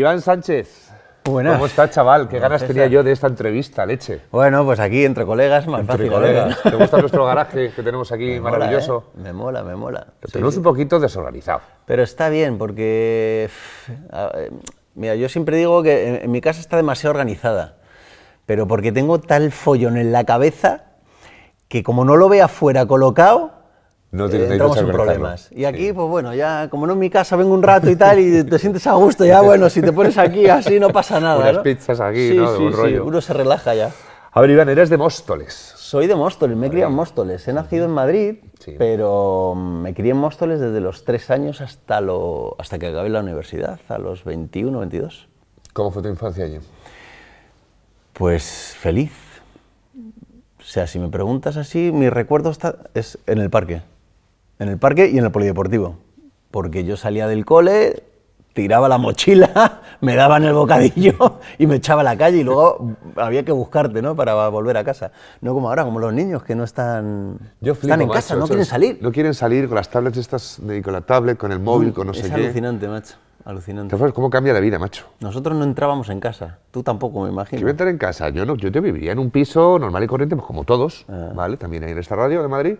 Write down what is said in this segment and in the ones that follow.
Iván Sánchez. Buenas. ¿Cómo estás, chaval? ¿Qué ganas tenía yo de esta entrevista, leche? Bueno, pues aquí entre colegas más Entre fácil. colegas. ¿eh? ¿Te gusta nuestro garaje que tenemos aquí Me mola, maravilloso? ¿eh? Me mola, me mola. Tenemos sí. un poquito desorganizado. Pero está bien porque, eh, mira, yo siempre digo que en, mi casa está demasiado organizada, pero porque tengo tal follón en la cabeza que como no lo ve afuera colocado, No eh, entramos en organizarlo. problemas. Y aquí, pues bueno, ya como no en mi casa vengo un rato y tal y te sientes a gusto, ya bueno, si te pones aquí así no pasa nada. Unas ¿no? pizzas aquí, Sí, ¿no? De sí, sí, rollo. uno se relaja ya. A ver, Iván, eres de Móstoles. Soy de Móstoles, me he criado en Móstoles. He nacido en Madrid, pero me crié en Móstoles desde los tres años hasta, lo, hasta que acabé la universidad, a los 21, 22. ¿Cómo fue tu infancia allí? Pues feliz. O sea, si me preguntas así, mi recuerdo está, es en el parque. En el parque y en el polideportivo. Porque yo salía del cole, tiraba la mochila, me daban el bocadillo y me echaba a la calle y luego había que buscarte, ¿no? Para volver a casa. No como ahora, como los niños que no están, Yo flipo, están en macho, casa, no quieren es- salir. No quieren salir con las tablets estas, de- con la tablet, con el móvil, con no sé es qué. alucinante, macho. Alucinante. ¿Te cómo cambia la vida, macho? Nosotros no entrábamos en casa. Tú tampoco, me imagino. Quiero entrar en casa. Yo no, yo te vivía en un piso normal y corriente, pues como todos, Ah. ¿vale? También ahí en esta radio de Madrid.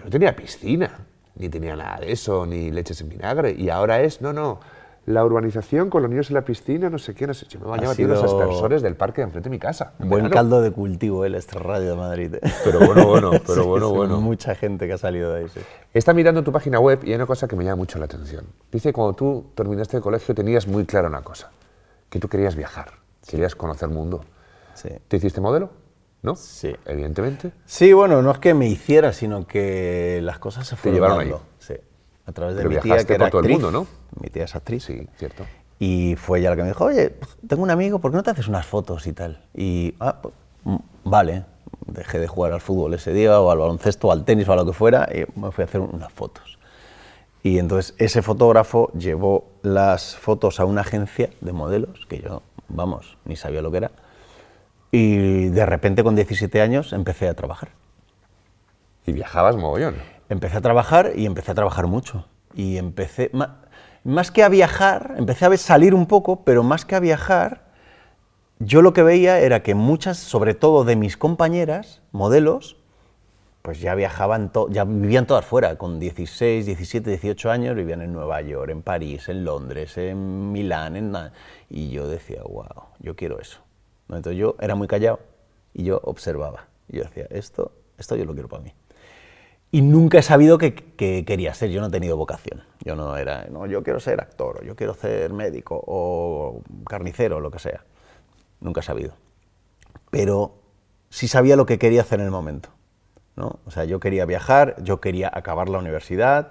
Yo no tenía piscina, ni tenía nada de eso, ni leches en vinagre. Y ahora es, no, no, la urbanización con los niños en la piscina, no sé qué, no sé. Yo me bañaba en los sido- aspersores del parque de enfrente de mi casa. en Buen verano. caldo de cultivo, el extra radio de Madrid. ¿eh? Pero bueno, bueno, pero Sí, bueno, sí, bueno. Mucha gente que ha salido de ahí, sí. Está mirando tu página web y hay una cosa que me llama mucho la atención. Dice que cuando tú terminaste el colegio tenías muy clara una cosa, que tú querías viajar, querías conocer el mundo. ¿Te hiciste modelo? ¿No? Sí. Evidentemente. Sí, bueno, no es que me hiciera, sino que las cosas se fueron llevaron dando. ahí. Sí. A través de Pero mi tía, que era actriz. mundo, ¿no? Mi tía es actriz. Sí, cierto. Y fue ella la que me dijo, oye, tengo un amigo, ¿por qué no te haces unas fotos y tal? Y, ah, pues, mm, vale. Dejé de jugar al fútbol ese día, o al baloncesto, o al tenis, o a lo que fuera, y me fui a hacer unas fotos. Y entonces ese fotógrafo llevó las fotos a una agencia de modelos, que yo, vamos, ni sabía lo que era. Y de repente, con 17 años, empecé a trabajar. Y viajabas mogollón. Empecé a trabajar y empecé a trabajar mucho. Y empecé, más que a viajar, empecé a salir un poco, pero más que a viajar, yo lo que veía era que muchas, sobre todo de mis compañeras, modelos, pues ya viajaban, ya vivían todas fuera, con 16, 17, 18 años, vivían en Nueva York, en París, en Londres, en Milán, en... Y yo decía, wow, yo quiero eso. ¿No? Entonces yo era muy callado y yo observaba. Y yo decía, esto, esto yo lo quiero para mí. Y nunca he sabido qué qué quería ser, yo no he tenido vocación. Yo no era, no, yo quiero ser actor, o yo quiero ser médico, o carnicero, o lo que sea. Nunca he sabido. Pero sí sabía lo que quería hacer en el momento. ¿no? O sea, yo quería viajar, yo quería acabar la universidad,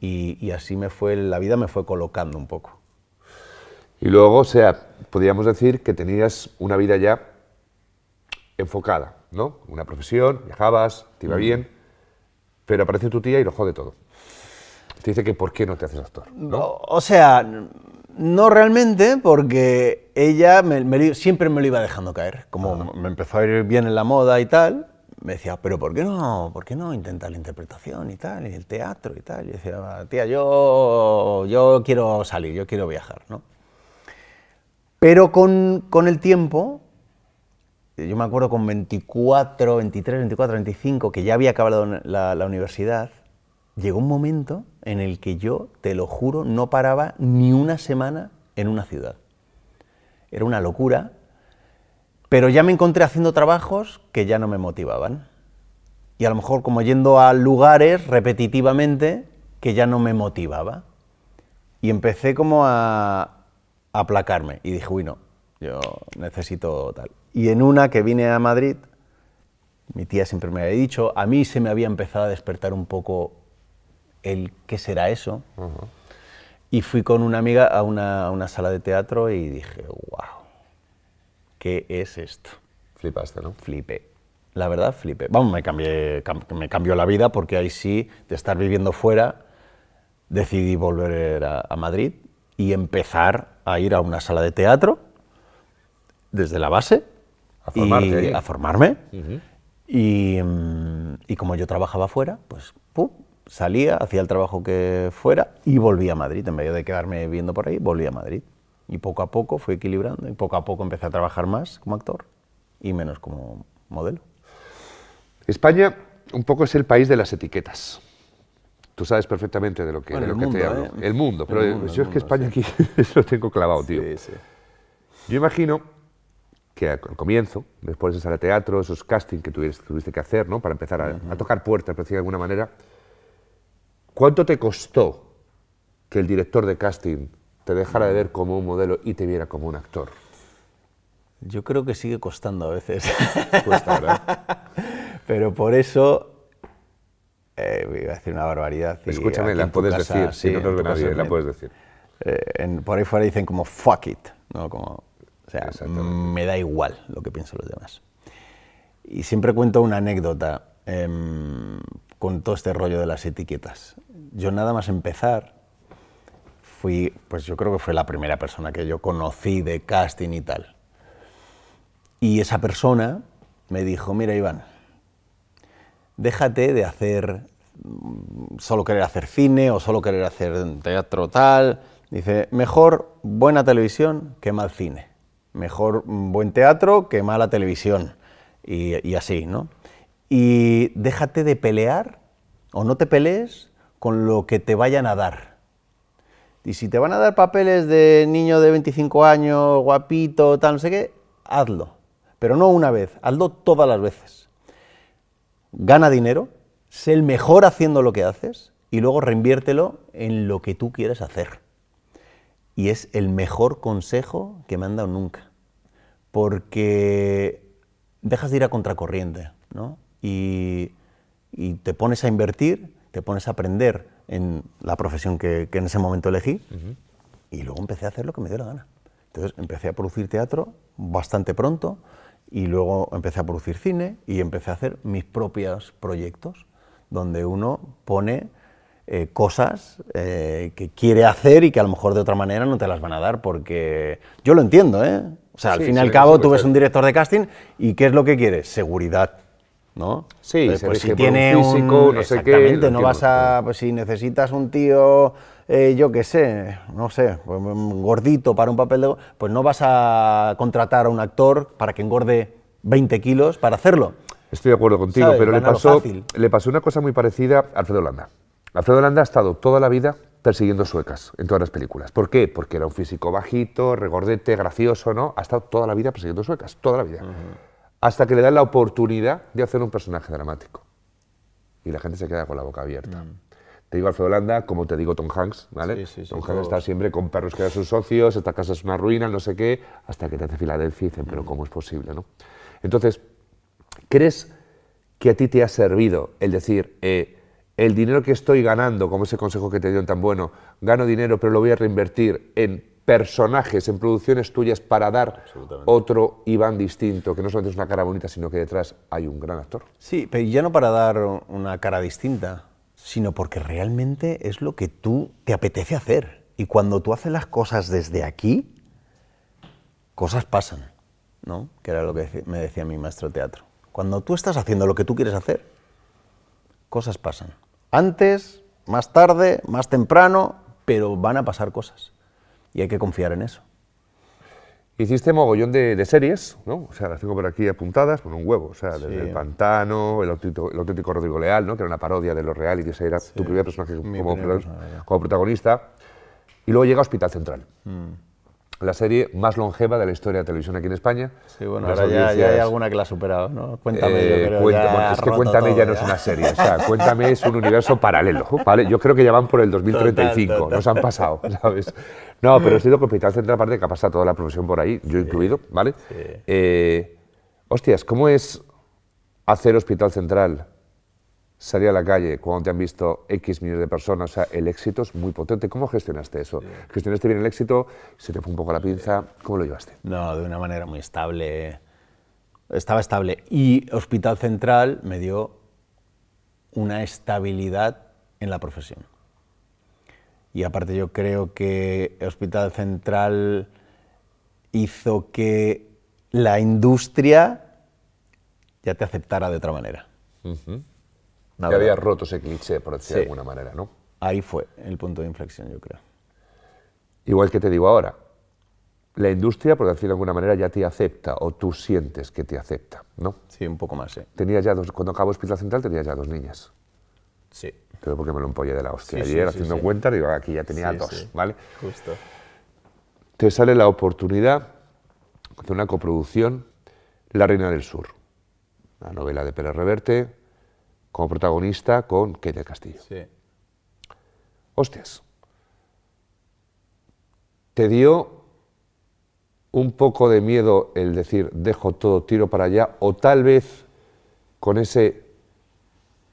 y, y así me fue, la vida me fue colocando un poco. Y luego, o sea, podríamos decir que tenías una vida ya enfocada, ¿no? Una profesión, viajabas, te iba bien, pero aparece tu tía y lo jode todo. Te dice que ¿por qué no te haces actor? ¿no? O, o sea, no realmente, porque ella me- me siempre me lo iba dejando caer. Como me empezó a ir bien en la moda y tal, me decía, pero ¿por qué no, por qué no intentar la interpretación y tal, y el teatro y tal? Y decía, tía, yo, yo quiero salir, yo quiero viajar, ¿no? Pero con, con el tiempo, yo me acuerdo con 24, 23, 24, 25, que ya había acabado la, la universidad, llegó un momento en el que yo, te lo juro, no paraba ni una semana en una ciudad. Era una locura, pero ya me encontré haciendo trabajos que ya no me motivaban. Y a lo mejor como yendo a lugares repetitivamente que ya no me motivaba. Y empecé como a, a aplacarme. Y dije, uy, no, yo necesito tal. Y en una que vine a Madrid, mi tía siempre me había dicho, a mí se me había empezado a despertar un poco el qué será eso. Y fui con una amiga a una, a una sala de teatro y dije, wow, ¿qué es esto? Flipaste, ¿no? Flipé. La verdad, flipé. Vamos, me, cambié, cam- me cambió la vida porque ahí sí, de estar viviendo fuera, decidí volver a, a Madrid y empezar a ir a una sala de teatro desde la base. A formarte y a formarme. y, mm, y como yo trabajaba fuera, pues pum, salía, hacía el trabajo que fuera y volvía a Madrid. En vez de quedarme viviendo por ahí, volvía a Madrid. Y poco a poco fui equilibrando y poco a poco empecé a trabajar más como actor y menos como modelo. España un poco es el país de las etiquetas. Tú sabes perfectamente de lo que, Bueno, de el lo que te mundo, hablo. ¿eh? El mundo, pero El mundo, yo el es que mundo, España aquí eso lo tengo clavado, tío. Sí, sí. Yo imagino que al comienzo, después de salir al teatro, esos castings que tuviste, tuviste que hacer, ¿no? Para empezar a, a tocar puertas, por decirlo de alguna manera, ¿cuánto te costó que el director de casting te dejara de ver como un modelo y te viera como un actor? Yo creo que sigue costando a veces. Cuesta, ¿verdad? Pero por eso, eh, iba a decir una barbaridad. y Escúchame, la puedes casa, decir, sí, si no la me- puedes decir. por ahí fuera dicen como fuck it, ¿no? Como, o sea, Exactamente. me da igual lo que piensen los demás. Y siempre cuento una anécdota em, con todo este rollo de las etiquetas. Yo nada más empezar, fui, pues yo creo que fue la primera persona que yo conocí de casting y tal. Y esa persona me dijo, mira Iván, déjate de hacer solo querer hacer cine o solo querer hacer teatro tal. Dice, mejor buena televisión que mal cine. Mejor buen teatro que mala televisión. Y, y así, ¿no? Y déjate de pelear o no te pelees con lo que te vayan a dar. Y si te van a dar papeles de niño de 25 años, guapito, tal, no sé qué, hazlo. Pero no una vez, hazlo todas las veces gana dinero, sé el mejor haciendo lo que haces y luego reinviértelo en lo que tú quieres hacer. Y es el mejor consejo que me han dado nunca. Porque dejas de ir a contracorriente, ¿no? Y, y te pones a invertir, te pones a aprender en la profesión que, que en ese momento elegí y luego empecé a hacer lo que me dio la gana. Entonces empecé a producir teatro bastante pronto y luego empecé a producir cine y empecé a hacer mis propios proyectos donde uno pone eh, cosas eh, que quiere hacer y que a lo mejor de otra manera no te las van a dar porque yo lo entiendo, ¿eh? O sea, al Sí, fin y sí, al cabo tú ves un director de casting y ¿qué es lo que quieres? Seguridad. ¿No? Sí, pues si por un tiene físico, no sé qué, vas a pues si necesitas un tío, eh, yo qué sé, no sé, pues, gordito para un papel de... Pues no vas a contratar a un actor para que engorde 20 kilos para hacerlo. Estoy de acuerdo contigo, ¿Sabes? pero le pasó, le pasó una cosa muy parecida a Alfredo Landa. Alfredo Landa ha estado toda la vida persiguiendo suecas en todas las películas. ¿Por qué? Porque era un físico bajito, regordete, gracioso, ¿no? Ha estado toda la vida persiguiendo suecas, toda la vida. Hasta que le dan la oportunidad de hacer un personaje dramático. Y la gente se queda con la boca abierta. Te digo Alfredo Landa, como te digo Tom Hanks, ¿vale? Sí, sí, sí, Tom Hanks está siempre con perros que eran sus socios, esta casa es una ruina, no sé qué, hasta que te hace Filadelfia y dicen, pero ¿cómo es posible, no? Entonces, ¿crees que a ti te ha servido el decir, eh, el dinero que estoy ganando, como ese consejo que te dieron tan bueno, gano dinero pero lo voy a reinvertir en personajes, en producciones tuyas para dar otro Iván distinto, que no solamente es una cara bonita, sino que detrás hay un gran actor? Sí, pero ya no para dar una cara distinta, sino porque realmente es lo que tú te apetece hacer. Y cuando tú haces las cosas desde aquí, cosas pasan, ¿no? Que era lo que me decía mi maestro de teatro. Cuando tú estás haciendo lo que tú quieres hacer, cosas pasan. Antes, más tarde, más temprano, pero van a pasar cosas. Y hay que confiar en eso. Hiciste mogollón de, de series, ¿no? O sea, las tengo por aquí apuntadas, con un huevo. O sea, desde Sí. El Pantano, El auténtico, el auténtico Rodrigo Leal, ¿no? Que era una parodia de los realities, era tu primer personaje como, primer personaje. como protagonista. Y luego llega Hospital Central, Mm. La serie más longeva de la historia de la televisión aquí en España. Sí, bueno, Las ahora ya, ya hay alguna que la ha superado, ¿no? Cuéntame, yo eh, creo cuenta- ya bueno, es que Cuéntame ya no es una serie, o sea, Cuéntame es un universo paralelo, ¿vale? Yo creo que ya van por el 2035, Total, total. nos han pasado, ¿sabes? No, pero he sido que Hospital Central, aparte que ha pasado toda la profesión por ahí, yo incluido, ¿vale? Eh, hostias, ¿cómo es hacer Hospital Central, salir a la calle cuando te han visto X millones de personas? O sea, el éxito es muy potente. ¿Cómo gestionaste eso? ¿Gestionaste bien el éxito? ¿Se te fue un poco la pinza? ¿Cómo lo llevaste? No, de una manera muy estable. Estaba estable. Y Hospital Central me dio una estabilidad en la profesión. Y aparte yo creo que Hospital Central hizo que la industria ya te aceptara de otra manera. La Que había roto ese cliché, por decir de Sí. alguna manera, ¿no? Ahí fue el punto de inflexión, yo creo. Igual que te digo ahora, la industria, por decirlo de alguna manera, ya te acepta o tú sientes que te acepta, ¿no? Sí, un poco más, sí. Tenías ya dos, cuando acabó Hospital Central tenías ya dos niñas. Sí. Pero porque me lo empollé de la hostia. Sí, Ayer sí, haciendo sí. cuenta, digo, aquí ya tenía dos. ¿vale? Justo. Te sale la oportunidad de una coproducción, La Reina del Sur, la novela de Pérez Reverte, como protagonista con Kate del Castillo. Sí. Hostias. ¿Te dio un poco de miedo el decir, dejo todo, tiro para allá? O tal vez con ese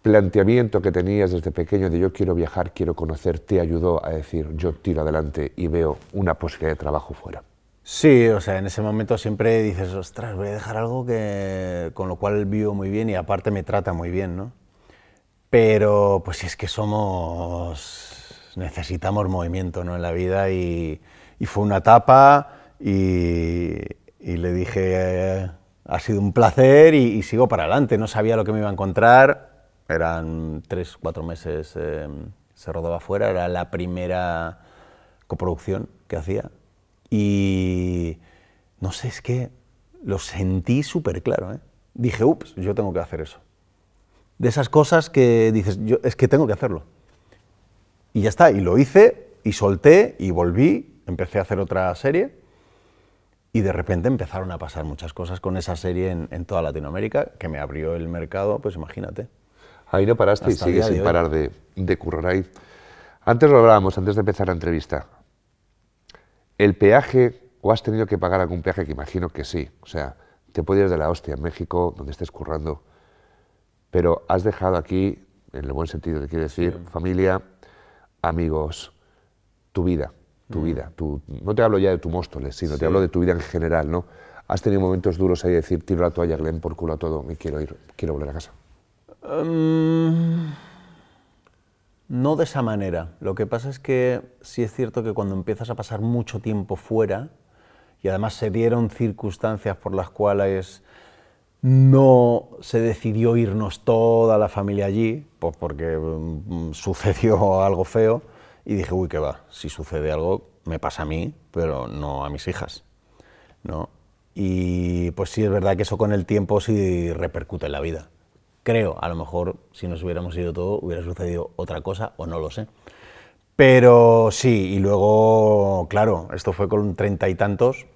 planteamiento que tenías desde pequeño de yo quiero viajar, quiero conocer, te ayudó a decir, yo tiro adelante y veo una posibilidad de trabajo fuera. Sí, o sea, en ese momento siempre dices, ostras, voy a dejar algo que, con lo cual vivo muy bien y aparte me trata muy bien, ¿no? Pero pues es que somos, necesitamos movimiento ¿no? en la vida y, y fue una etapa y, y le dije, ha sido un placer y, y sigo para adelante, no sabía lo que me iba a encontrar, eran tres, cuatro meses, eh, se rodaba fuera, era la primera coproducción que hacía y no sé, es que lo sentí súper claro. ¿eh? Dije, ups, yo tengo que hacer eso. De esas cosas que dices, yo, es que tengo que hacerlo. Y ya está, y lo hice, y solté, y volví, empecé a hacer otra serie, y de repente empezaron a pasar muchas cosas con esa serie en, en toda Latinoamérica, que me abrió el mercado, pues imagínate. Ahí no paraste y Hasta sigues de sin parar de, de currar ahí. Antes lo hablábamos, antes de empezar la entrevista. ¿El peaje, o has tenido que pagar algún peaje que imagino que sí? O sea, te puedes ir de la hostia en México, donde estés currando, pero has dejado aquí, en el buen sentido te quiero decir, familia, amigos, tu vida, tu vida. Tu, no te hablo ya de tu Móstoles, sino te hablo de tu vida en general, ¿no? Has tenido momentos duros ahí de decir, tiro la toalla, Glenn, por culo a todo, me quiero ir, quiero volver a casa. Mm, no de esa manera. Lo que pasa es que sí es cierto que cuando empiezas a pasar mucho tiempo fuera, y además se dieron circunstancias por las cuales no se decidió irnos toda la familia allí, pues porque mm, sucedió algo feo, y dije, uy, qué va, si sucede algo, me pasa a mí, pero no a mis hijas. ¿no? Y pues sí es verdad que eso con el tiempo sí repercute en la vida. Creo, a lo mejor si nos hubiéramos ido todo hubiera sucedido otra cosa o no lo sé. Pero sí, y luego, claro, esto fue con treinta y tantos.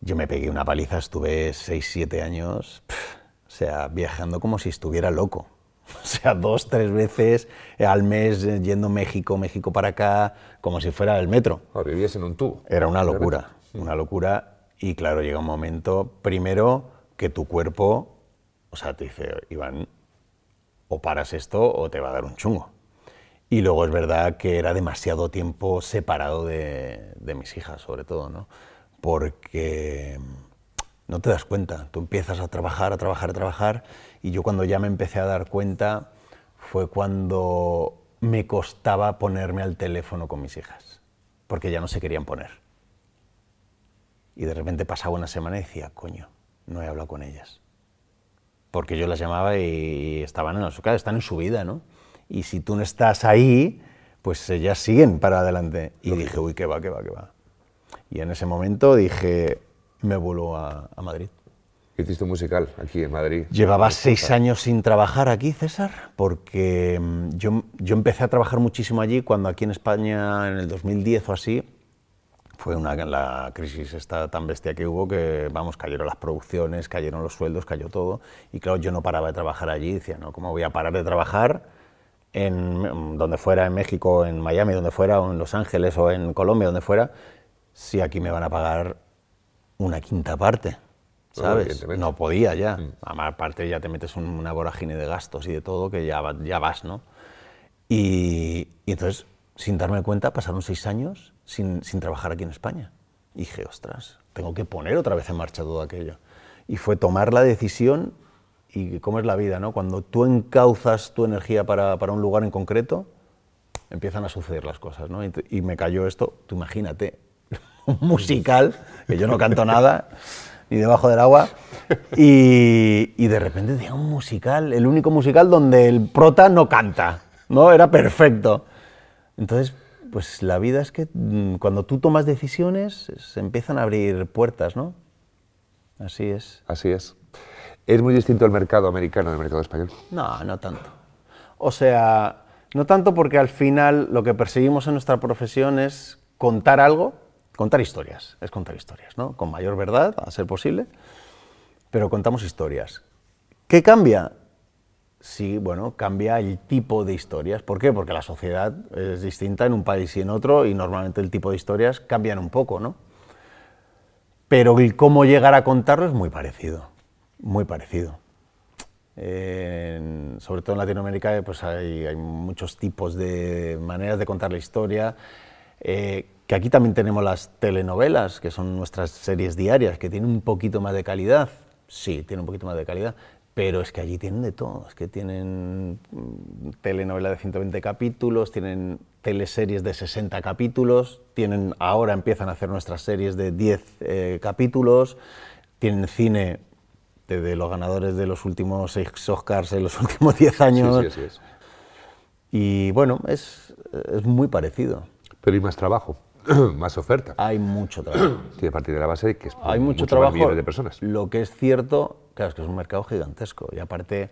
Yo me pegué una paliza, estuve seis, siete años, pf, o sea, viajando como si estuviera loco. O sea, dos, tres veces al mes eh, yendo México, México para acá, como si fuera el metro. Ahora, vivías en un tubo. Era una locura, una locura. Y claro, llega un momento, primero, que tu cuerpo, o sea, te dice, Iván, o paras esto o te va a dar un chungo. Y luego es verdad que era demasiado tiempo separado de, de mis hijas, sobre todo, ¿no? Porque no te das cuenta, tú empiezas a trabajar, a trabajar, a trabajar, y yo cuando ya me empecé a dar cuenta fue cuando me costaba ponerme al teléfono con mis hijas, porque ya no se querían poner. Y de repente pasaba una semana y decía, coño, no he hablado con ellas. Porque yo las llamaba y estaban en su casa, están en su vida, ¿no? Y si tú no estás ahí, pues ellas siguen para adelante. Y dije, uy, qué va, qué va, qué va. Y en ese momento dije, me vuelvo a, a Madrid. Hiciste un musical aquí en Madrid. Llevaba seis años sin trabajar aquí, César, porque mm, yo, yo empecé a trabajar muchísimo allí cuando aquí en España, en el 2010 o así, fue una, la crisis esta tan bestia que hubo que, vamos, cayeron las producciones, cayeron los sueldos, cayó todo. Y claro, yo no paraba de trabajar allí, decía, no, ¿cómo voy a parar de trabajar en donde fuera, en México, en Miami, donde fuera, o en Los Ángeles, o en Colombia, donde fuera, si aquí me van a pagar una quinta parte? No, ¿Sabes? No podía ya. Además, aparte ya te metes una vorágine de gastos y de todo que ya, ya vas, ¿no? Y, y entonces, sin darme cuenta, pasaron seis años sin, sin trabajar aquí en España. Y dije, ostras, tengo que poner otra vez en marcha todo aquello. Y fue tomar la decisión y cómo es la vida, ¿no? Cuando tú encauzas tu energía para, para un lugar en concreto, empiezan a suceder las cosas, ¿no? Y, y me cayó esto, tú imagínate, musical, que yo no canto nada, ni debajo del agua, y, y de repente tenía un musical, el único musical donde el prota no canta, ¿no? Era perfecto. Entonces Pues la vida es que mm, cuando tú tomas decisiones se empiezan a abrir puertas, ¿no? Así es. Así es. ¿Es muy distinto el mercado americano del mercado español? No, no tanto. O sea, no tanto porque al final lo que perseguimos en nuestra profesión es contar algo, contar historias, es contar historias, ¿no? Con mayor verdad, a ser posible, pero contamos historias. ¿Qué cambia? Sí, bueno, cambia el tipo de historias. ¿Por qué? Porque la sociedad es distinta en un país y en otro y normalmente el tipo de historias cambian un poco, ¿no? Pero el cómo llegar a contarlo es muy parecido, muy parecido. sobre todo en Latinoamérica pues hay, muchos tipos de maneras de contar la historia, eh, que aquí también tenemos las telenovelas, que son nuestras series diarias, que tienen un poquito más de calidad, sí, tienen un poquito más de calidad, pero es que allí tienen de todo, es que tienen mm, telenovela de 120 capítulos, tienen teleseries de 60 capítulos, tienen, ahora empiezan a hacer nuestras series de 10 eh, capítulos, tienen cine de, los ganadores de los últimos 6 Oscars en los últimos 10 años. Sí, sí, es. Y bueno, es, es muy parecido. Pero hay más trabajo, más oferta. Hay mucho trabajo. Sí, a partir de la base de que es hay mucho, trabajo, de personas. Lo que es cierto Claro, es que es un mercado gigantesco y aparte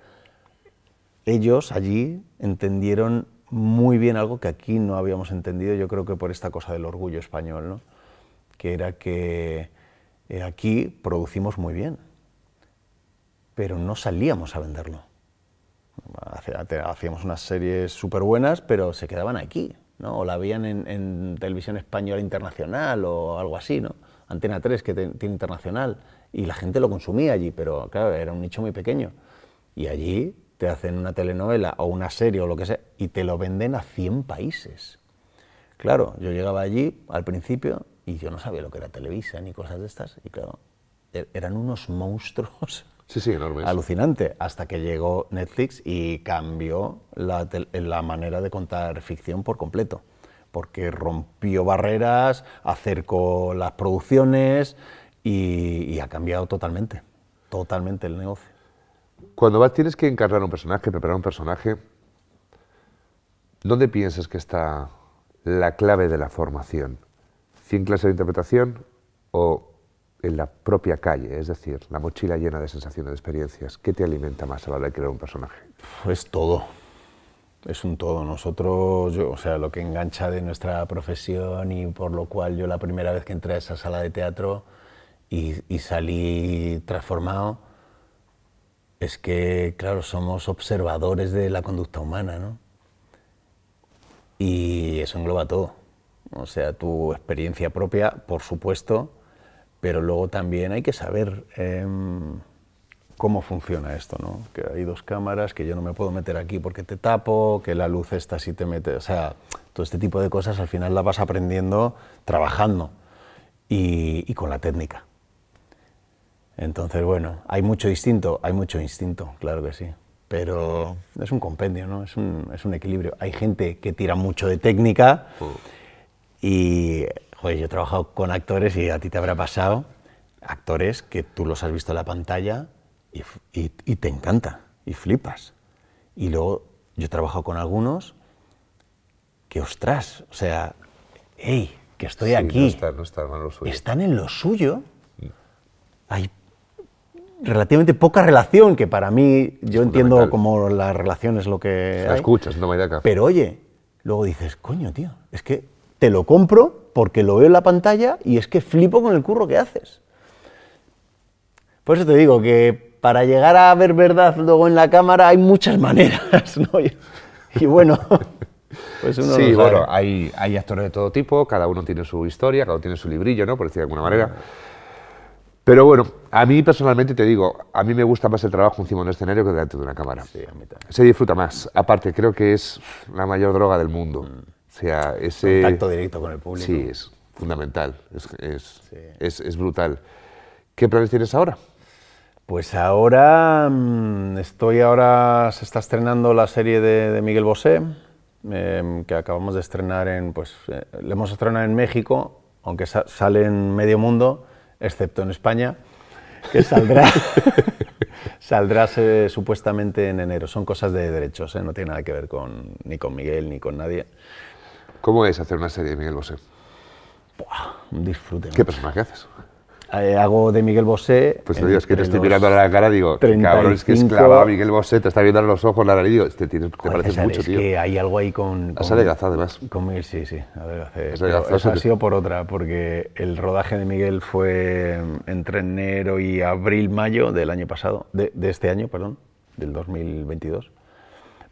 ellos allí entendieron muy bien algo que aquí no habíamos entendido, yo creo que por esta cosa del orgullo español, ¿no? que era que eh, aquí producimos muy bien, pero no salíamos a venderlo. Hacíamos unas series súper buenas, pero se quedaban aquí, ¿no? o la veían en, en, televisión española internacional o algo así, ¿no? Antena 3 que tiene internacional, y la gente lo consumía allí, pero claro, era un nicho muy pequeño. Y allí te hacen una telenovela o una serie o lo que sea y te lo venden a 100 países. Claro, yo llegaba allí al principio y yo no sabía lo que era Televisa ni cosas de estas y claro, e-, eran unos monstruos. Sí, sí, enormes. Alucinante, hasta que llegó Netflix y cambió la, la manera de contar ficción por completo porque rompió barreras, acercó las producciones, y, ha cambiado totalmente, totalmente el negocio. Cuando vas, tienes que encarnar un personaje, preparar un personaje, ¿dónde piensas que está la clave de la formación? ¿Cien clases de interpretación o en la propia calle? Es decir, la mochila llena de sensaciones, de experiencias. ¿Qué te alimenta más a la hora de crear un personaje? Es todo. Es un todo. Nosotros, o sea, lo que engancha de nuestra profesión y por lo cual yo la primera vez que entré a esa sala de teatro y, salí transformado, es que, claro, somos observadores de la conducta humana, ¿no? Y eso engloba todo. O sea, tu experiencia propia, por supuesto, pero luego también hay que saber em, cómo funciona esto, ¿no? Que hay dos cámaras, que yo no me puedo meter aquí porque te tapo, que la luz está si te mete... O sea, todo este tipo de cosas al final las vas aprendiendo trabajando y con la técnica. Entonces, bueno, hay mucho distinto, hay mucho instinto, claro que sí. Pero es un compendio, ¿no? Es un, es un equilibrio. Hay gente que tira mucho de técnica y, joder, yo he trabajado con actores y a ti te habrá pasado, actores que tú los has visto en la pantalla y, y, te encanta y flipas. Y luego yo he trabajado con algunos que, ostras, o sea, hey, que estoy aquí. No no en lo suyo. Están en lo suyo. Hay relativamente poca relación, que para mí yo entiendo como la relación es lo que... La escuchas, no me. Pero oye, luego dices, coño, tío, es que te lo compro porque lo veo en la pantalla y es que flipo con el curro que haces. Por eso te digo que para llegar a ver verdad luego en la cámara hay muchas maneras, ¿no? Y, bueno... Pues uno sí, bueno, hay, hay actores de todo tipo, cada uno tiene su historia, cada uno tiene su librillo, ¿no? Por decir de alguna manera. Pero bueno, a mí personalmente te digo, a mí me gusta más el trabajo encima de un escenario que delante de una cámara. Sí, a mí también. Se disfruta más. Aparte, creo que es la mayor droga del mundo. Mm. O sea, ese... Contacto directo con el público. Sí, es fundamental, es, es, es, es brutal. ¿Qué planes tienes ahora? Pues ahora mm, estoy ahora, se está estrenando la serie de, Miguel Bosé, em, que acabamos de estrenar en, pues, eh, le hemos estrenado en México, aunque sale en medio mundo, excepto en España, que saldrá, saldrá supuestamente en enero. Son cosas de derechos, ¿eh? no tiene nada que ver con, ni con Miguel ni con nadie. ¿Cómo es hacer una serie de Miguel Bosé? Buah, un disfrute. ¿Qué personaje haces? Eh, hago de Miguel Bosé. Pues te digo, es que te estoy mirando a la cara, digo, cabrón, es que es 35 clavado a Miguel Bosé, te está viendo a los ojos, la nariz, digo, te, tienes- te Joder, César, mucho, es tío. que hay algo ahí con... Has adelgazado, además. Con Miguel, sí, sí, adelgacé. Eso ha sido por otra, porque el rodaje de Miguel fue entre enero y abril, mayo del año pasado, de, de este año, perdón, del 2022.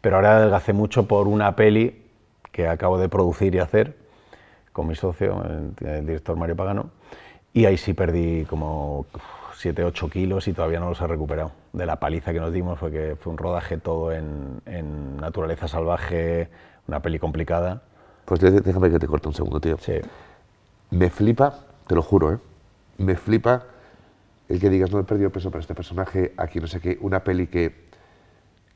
Pero ahora adelgacé mucho por una peli que acabo de producir y hacer con mi socio, el, el director Mario Pagano, y ahí sí perdí como 7, 8 kilos y todavía no los he recuperado. De la paliza que nos dimos fue que fue un rodaje todo en, en naturaleza salvaje, una peli complicada. Pues dé- déjame que te corte un segundo, tío. Sí. Me flipa, te lo juro, ¿eh? Me flipa el que digas, no he perdido peso para este personaje, aquí no sé qué, una peli que,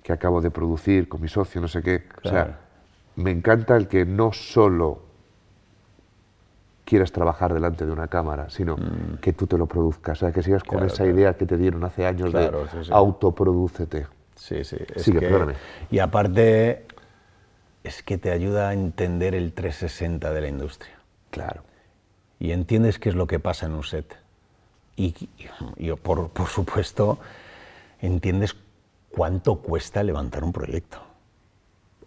que acabo de producir con mi socio, no sé qué. O Claro. sea, me encanta el que no solo quieras trabajar delante de una cámara, sino que tú te lo produzcas. O sea, que sigas con Mm. Esa claro. idea que te dieron hace años Claro, de sí, sí. autoprodúcete. Sí, sí. Es Sigue, que- perdóname. y aparte, es que te ayuda a entender el 360 de la industria. Claro. y entiendes qué es lo que pasa en un set. Y, y- y por, por supuesto, entiendes cuánto cuesta levantar un proyecto.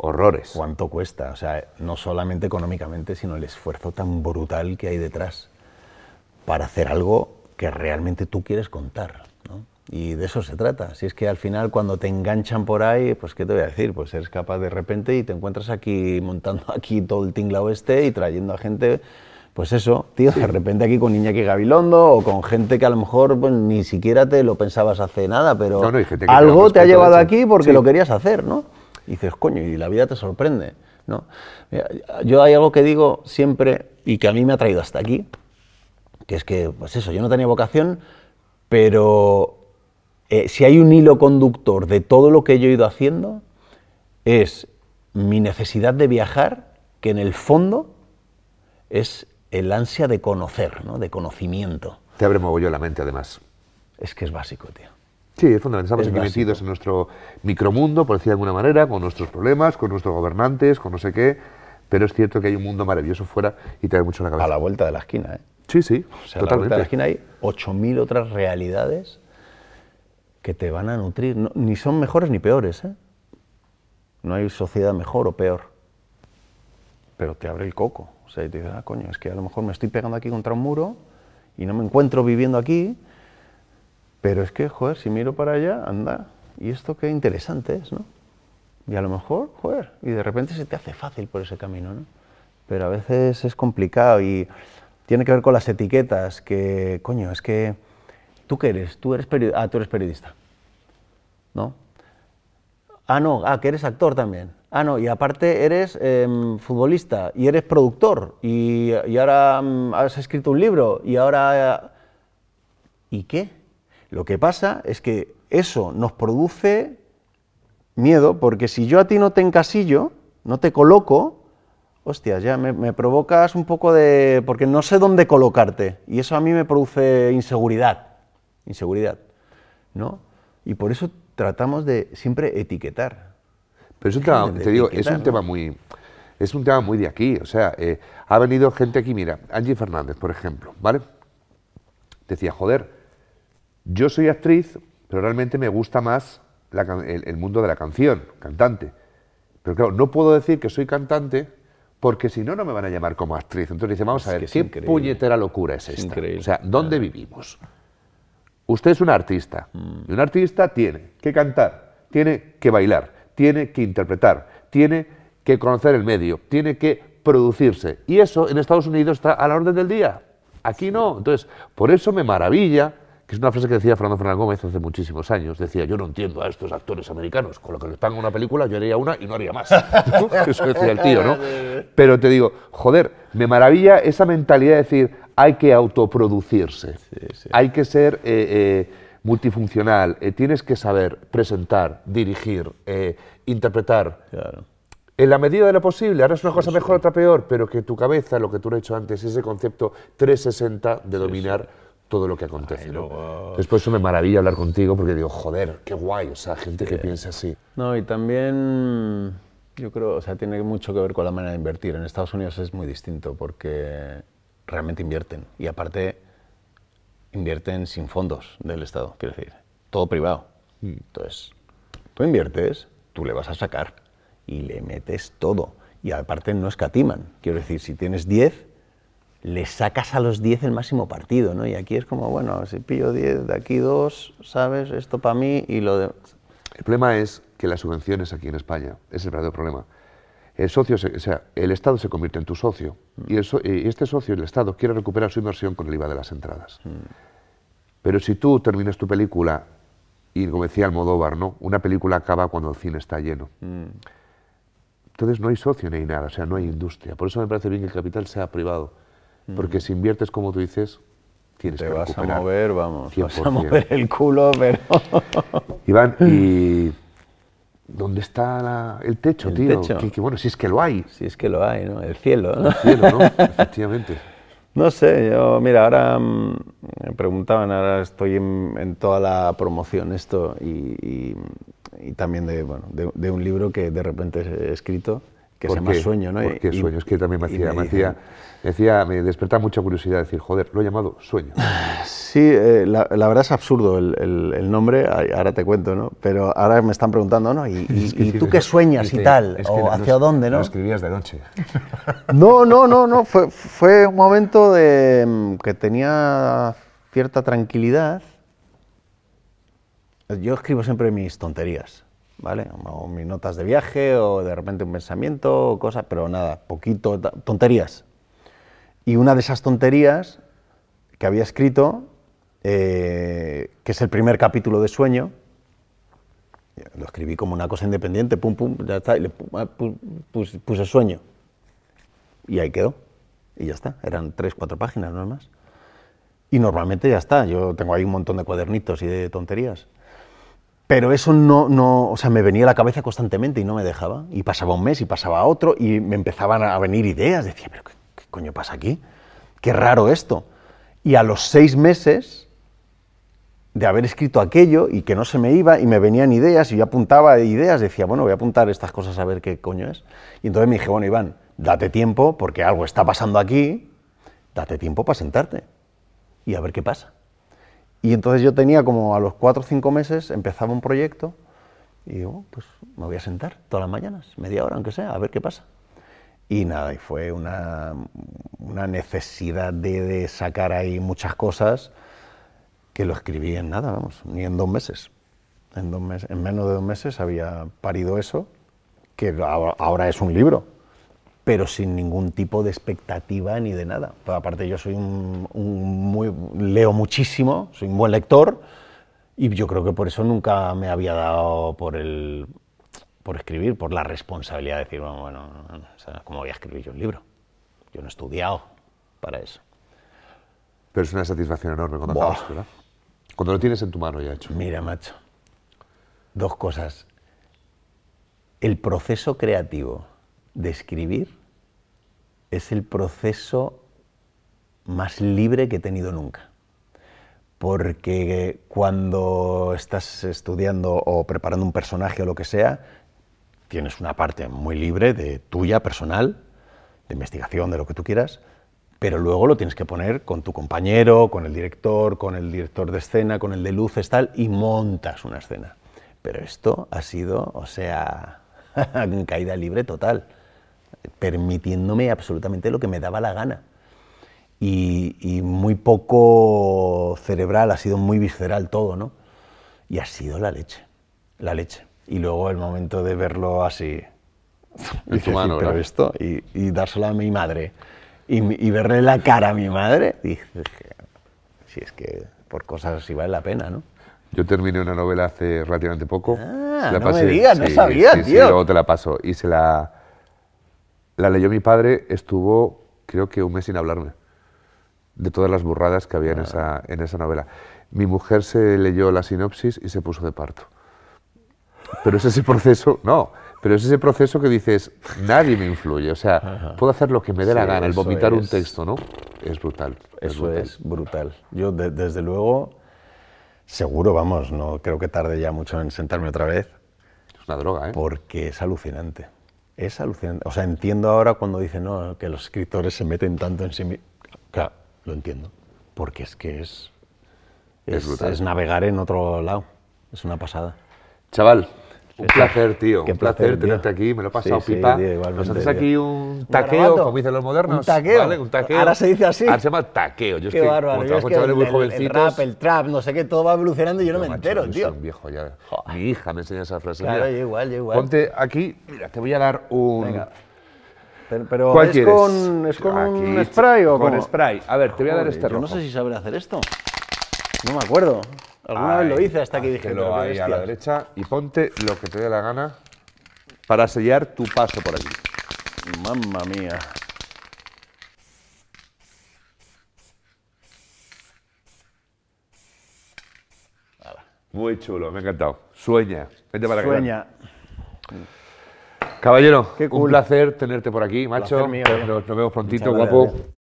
Horrores. Cuánto cuesta, o sea, no solamente económicamente, sino el esfuerzo tan brutal que hay detrás para hacer algo que realmente tú quieres contar. ¿no? Y de eso se trata. Si es que al final cuando te enganchan por ahí, pues ¿qué te voy a decir? Pues eres capaz de repente y te encuentras aquí montando aquí todo el tinglao este y trayendo a gente, pues eso, tío, de repente aquí con Iñaki Gabilondo o con gente que a lo mejor pues, ni siquiera te lo pensabas hace nada, pero No, no, algo te ha llevado aquí porque Sí. lo querías hacer, ¿no? Y dices, coño, y la vida te sorprende, ¿no? Mira, yo hay algo que digo siempre y que a mí me ha traído hasta aquí, que es que, pues eso, yo no tenía vocación, pero eh, si hay un hilo conductor de todo lo que yo he ido haciendo, es mi necesidad de viajar, que en el fondo es el ansia de conocer, ¿no? de conocimiento. Te abre mogollón la mente, además. Es que es básico, tío. Sí, es fundamental. Estamos Es aquí básico. metidos en nuestro micromundo, por decir de alguna manera, con nuestros problemas, con nuestros gobernantes, con no sé qué, pero es cierto que hay un mundo maravilloso fuera y te da mucho la cabeza. A la vuelta de la esquina, ¿eh? Sí, sí, O sea, a la vuelta totalmente. de la esquina hay 8.000 otras realidades que te van a nutrir. No- ni son mejores ni peores, ¿eh? No hay sociedad mejor o peor. Pero te abre el coco. O sea, y te dices, ah, coño, es que a lo mejor me estoy pegando aquí contra un muro y no me encuentro viviendo aquí, pero es que, joder, si miro para allá, anda, y esto qué interesante es, ¿no? Y a lo mejor, joder, y de repente se te hace fácil por ese camino, ¿no? Pero a veces es complicado y tiene que ver con las etiquetas, que, coño, es que, ¿tú qué eres? Tú eres, period- ah, tú eres periodista, ¿no? Ah, no, ah, que eres actor también. Ah, no, y aparte eres em, futbolista y eres productor y, y ahora mm, has escrito un libro y ahora... ¿Y qué? Lo que pasa es que eso nos produce miedo porque si yo a ti no te encasillo, no te coloco, hostias, ya me, me provocas un poco de... porque no sé dónde colocarte y eso a mí me produce inseguridad, inseguridad, ¿no? Y por eso tratamos de siempre etiquetar. Pero es un tema, de te digo, es un ¿no? tema muy, es un tema muy de aquí. O sea, eh, ha venido gente aquí, mira, Angie Fernández, por ejemplo, ¿vale? Decía, joder, yo soy actriz, pero realmente me gusta más la el, el mundo de la canción, cantante. Pero claro, no puedo decir que soy cantante porque si no, no me van a llamar como actriz. Entonces dice, vamos a Es ver, es ¿qué increíble. puñetera locura es Es esta? increíble. O sea, ¿dónde vivimos? Usted es un artista y un artista tiene que cantar, tiene que bailar, tiene que interpretar, tiene que conocer el medio, tiene que producirse. Y eso en Estados Unidos está a la orden del día. Aquí no. Entonces, por eso me maravilla, que es una frase que decía Fernando Fernández Gómez hace muchísimos años, decía, yo no entiendo a estos actores americanos, con lo que les pagan una película yo haría una y no haría más. eso decía el tío, ¿no? Pero te digo, joder, me maravilla esa mentalidad de decir, hay que autoproducirse, hay que ser eh, eh, multifuncional, eh, tienes que saber presentar, dirigir, eh, interpretar. Claro. En la medida de lo posible, ahora es una cosa mejor, otra peor, pero que tu cabeza, lo que tú has hecho antes, ese concepto 360 de dominar todo lo que acontece. ¿no? luego- Después eso me maravilla hablar contigo porque digo, joder, qué guay, o sea, gente que piensa así. No, y también Yo creo, o sea, tiene mucho que ver con la manera de invertir. En Estados Unidos es muy distinto porque realmente invierten. Y aparte, invierten sin fondos del Estado, quiero decir, todo privado. Mm. Entonces, tú inviertes, tú le vas a sacar y le metes todo. Y aparte no escatiman. Quiero decir, si tienes 10, le sacas a los 10 el máximo partido, ¿no? Y aquí es como, bueno, si pillo 10, de aquí 2, ¿sabes? Esto para mí y lo de... El problema es que las subvenciones aquí en España, es el verdadero problema. El socio, se- o sea, el Estado se convierte en tu socio y, el y este socio, el Estado, quiere recuperar su inversión con el IVA de las entradas. Pero si tú terminas tu película, y como decía Almodóvar, ¿no? una película acaba cuando el cine está lleno. Entonces no hay socio ni hay nada, o sea, no hay industria. Por eso me parece bien que el capital sea privado. Porque si inviertes, como tú dices, tienes Te que vas a mover, vamos, vas a 100%. mover el culo, pero... Iván, ¿y dónde está la- el techo, El tío? techo. Que, que bueno, si es que lo hay. si es que lo hay, ¿no? El cielo, ¿no? Cielo, ¿no? Efectivamente. No sé, yo, mira, ahora mm, me preguntaban, ahora estoy en, en toda la promoción esto y, y- y también de, bueno, de, de un libro que de repente he escrito que se ¿Por llama qué? Sueño, ¿no? ¿Por qué Y- sueño? Es que también me hacía, me, hacía, me hacía- me despertaba mucha curiosidad decir, joder, lo he llamado sueño. Sí, eh, la, la verdad es absurdo el, el- el nombre, ahora te cuento, ¿no? Pero ahora me están preguntando, ¿no? ¿Y, y- Es que y tú qué sueñas y tal? es que ¿O hacia dónde, no? Lo escribías de noche. No, no, no, no. Fue, fue un momento de mm, que tenía cierta tranquilidad. Yo escribo siempre mis tonterías, ¿vale? O mis notas de viaje, o de repente un pensamiento, o cosas, pero nada, poquito, tonterías. Y una de esas tonterías que había escrito, eh, que es el primer capítulo de Sueño, lo escribí como una cosa independiente, pum, pum, ya está, y le ah, pu- pus- puse sueño. Y ahí quedó. Y ya está. Eran tres, cuatro páginas, no más. Y normalmente ya está. Yo tengo ahí un montón de cuadernitos y de tonterías. Pero eso no, no, o sea, me venía a la cabeza constantemente y no me dejaba. Y pasaba un mes y pasaba otro y me empezaban a venir ideas. Decía, pero ¿qué, qué coño pasa aquí? Qué raro esto. Y a los seis meses de haber escrito aquello y que no se me iba y me venían ideas y yo apuntaba ideas, decía, bueno, voy a apuntar estas cosas a ver qué coño es. Y entonces me dije, bueno, Iván, date tiempo porque algo está pasando aquí, date tiempo para sentarte y a ver qué pasa. Y entonces yo tenía como a los cuatro o cinco meses, empezaba un proyecto y digo, pues me voy a sentar todas las mañanas, media hora aunque sea, a ver qué pasa. Y nada, y fue una, una necesidad de, sacar ahí muchas cosas que lo escribí en nada, vamos, ni en dos meses. En, dos meses, en menos de dos meses había parido eso, que ahora es un libro, pero sin ningún tipo de expectativa ni de nada. Aparte yo soy un, un muy, leo muchísimo, soy un buen lector y yo creo que por eso nunca me había dado por el por escribir, por la responsabilidad de decir, bueno, bueno, ¿cómo voy a escribir yo un libro? Yo no he estudiado para eso. Pero es una satisfacción enorme cuando Buah. acabas, ¿verdad? Cuando lo tienes en tu mano ya hecho. Mira, macho, dos cosas. El proceso creativo de escribir es el proceso más libre que he tenido nunca. Porque cuando estás estudiando o preparando un personaje o lo que sea, tienes una parte muy libre de tuya, personal, de investigación, de lo que tú quieras, pero luego lo tienes que poner con tu compañero, con el director, con el director de escena, con el de luces, tal, y montas una escena. Pero esto ha sido, o sea, caída libre total, permitiéndome absolutamente lo que me daba la gana. Y, y muy poco cerebral, ha sido muy visceral todo, ¿no? Y ha sido la leche, la leche. Y luego el momento de verlo así, En tu mano, "Sí, pero ¿verdad? esto, y, y dárselo a mi madre, y, verle la cara a mi madre, dije, si es que por cosas así vale la pena, ¿no? Yo terminé una novela hace relativamente poco. Ah, no me digas, no sabía, sí, sí, tío. luego te la paso. Y se la, la leyó mi padre, estuvo creo que un mes sin hablarme de todas las burradas que había en, esa, en esa novela. Mi mujer se leyó la sinopsis y se puso de parto. Pero es ese proceso, no, pero es ese proceso que dices, nadie me influye, o sea, puedo hacer lo que me dé la gana, el vomitar un texto, ¿no? Es brutal. es Eso brutal. es brutal. Yo, de- desde luego, seguro, vamos, no creo que tarde ya mucho en sentarme otra vez, Es una droga, ¿eh? porque es alucinante. Es alucinante. O sea, entiendo ahora cuando dicen no, que los escritores se meten tanto en sí mismos. Claro, lo entiendo. Porque es que es, Es es, navegar en otro lado. Es una pasada. Chaval, un placer, tío. Qué un placer, placer, tenerte aquí. Me lo he pasado Sí, sí, pipa. tío, Nos haces aquí un taqueo, como dicen los modernos. Un taqueo. ¿vale? Un taqueo. Ahora se dice así. Ahora se llama taqueo. Yo Qué bárbaro. Yo es que chavales el, muy el- el rap, el trap, no sé qué, todo va evolucionando y yo no me macho, entero, yo tío. soy un viejo ya. Mi hija me enseña esa frase. Claro, Mira, yo igual, yo igual. Ponte aquí. Mira, te voy a dar un. Venga. Pero, ¿Cuál ¿es quieres? con, ¿es con un Aquí, spray o Con cómo? spray. A ver, te voy a dar este Yo no rojo. sé si saber hacer esto. No me acuerdo. Alguna vez lo hice hasta que dije, pero ahí a la derecha y ponte lo que te dé la gana para sellar tu paso por aquí. Mamma mía. Muy chulo, me ha encantado. Sueña. Vente para acá. Sueña. Caballero, Qué un cool. placer tenerte por aquí, macho. Mío, nos, tío. nos vemos prontito, Muchas guapo. gracias.